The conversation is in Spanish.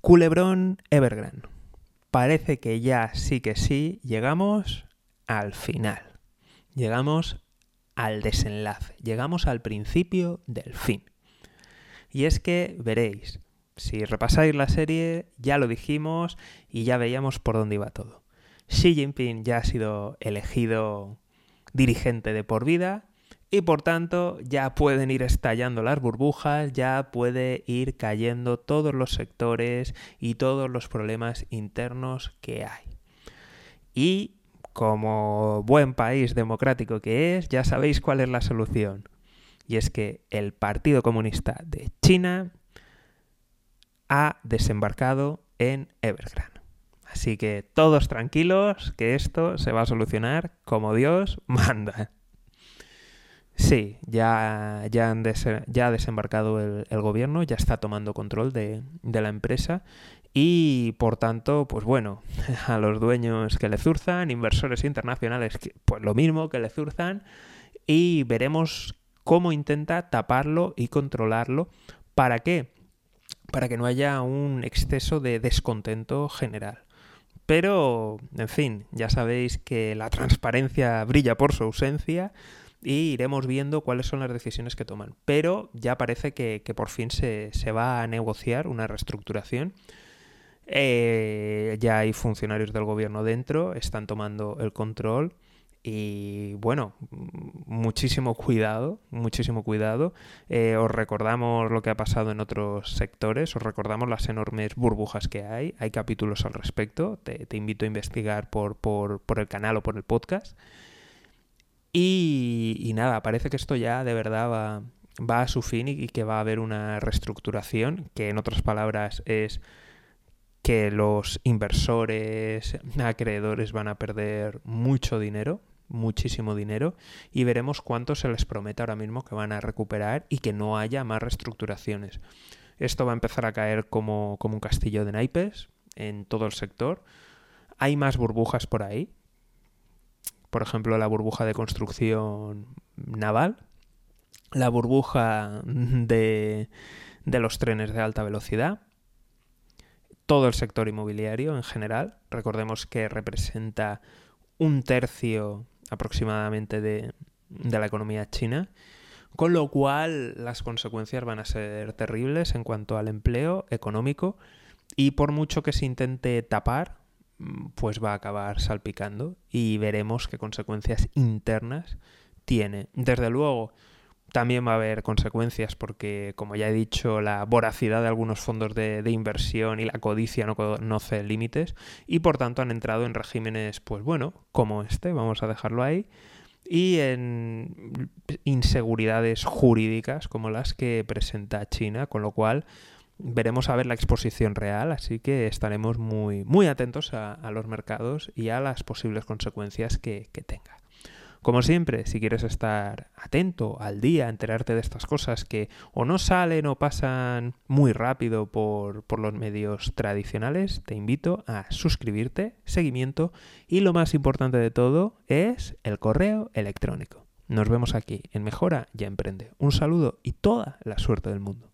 Culebrón Evergrande. Parece que ya sí que sí llegamos al final. Llegamos al desenlace. Llegamos al principio del fin. Y es que veréis, si repasáis la serie, ya lo dijimos y ya veíamos por dónde iba todo. Xi Jinping ya ha sido elegido dirigente de por vida y por tanto ya pueden ir estallando las burbujas, ya puede ir cayendo todos los sectores y todos los problemas internos que hay. Y como buen país democrático que es, ya sabéis cuál es la solución. Y es que el Partido Comunista de China ha desembarcado en Evergrande. Así que todos tranquilos, que esto se va a solucionar como Dios manda. Sí, ya, ya, ya ha desembarcado el, gobierno, ya está tomando control de, de, la empresa y por tanto, pues bueno, a los dueños que le zurzan, inversores internacionales, pues lo mismo que le zurzan y veremos cómo intenta taparlo y controlarlo. ¿Para qué? Para que no haya un exceso de descontento general. Pero, en fin, ya sabéis que la transparencia brilla por su ausencia y iremos viendo cuáles son las decisiones que toman. Pero ya parece que, por fin se, va a negociar una reestructuración. Eh, ya hay funcionarios del gobierno dentro, están tomando el control y bueno, muchísimo cuidado, muchísimo cuidado. Eh, os recordamos lo que ha pasado en otros sectores, os recordamos las enormes burbujas que hay, hay capítulos al respecto, te, invito a investigar por, por, por el canal o por el podcast. Y, nada, parece que esto ya de verdad va, a su fin y, que va a haber una reestructuración, que en otras palabras es que los inversores, acreedores van a perder mucho dinero, muchísimo dinero, y veremos cuánto se les promete ahora mismo que van a recuperar y que no haya más reestructuraciones. Esto va a empezar a caer como un castillo de naipes en todo el sector. Hay más burbujas por ahí, por ejemplo, la burbuja de construcción naval, la burbuja de, los trenes de alta velocidad, todo el sector inmobiliario en general. Recordemos que representa un tercio aproximadamente de, de, la economía china, con lo cual las consecuencias van a ser terribles en cuanto al empleo económico y por mucho que se intente tapar, pues va a acabar salpicando y veremos qué consecuencias internas tiene. Desde luego, también va a haber consecuencias porque, como ya he dicho, la voracidad de algunos fondos de, inversión y la codicia no conoce límites y por tanto han entrado en regímenes, pues bueno, como este, vamos a dejarlo ahí, y en inseguridades jurídicas como las que presenta China, con lo cual veremos a ver la exposición real, así que estaremos muy, muy atentos a, los mercados y a las posibles consecuencias que, tenga. Como siempre, si quieres estar atento al día, enterarte de estas cosas que o no salen o pasan muy rápido por, por, los medios tradicionales, te invito a suscribirte, seguimiento y lo más importante de todo es el correo electrónico. Nos vemos aquí en Mejora y Emprende. Un saludo y toda la suerte del mundo.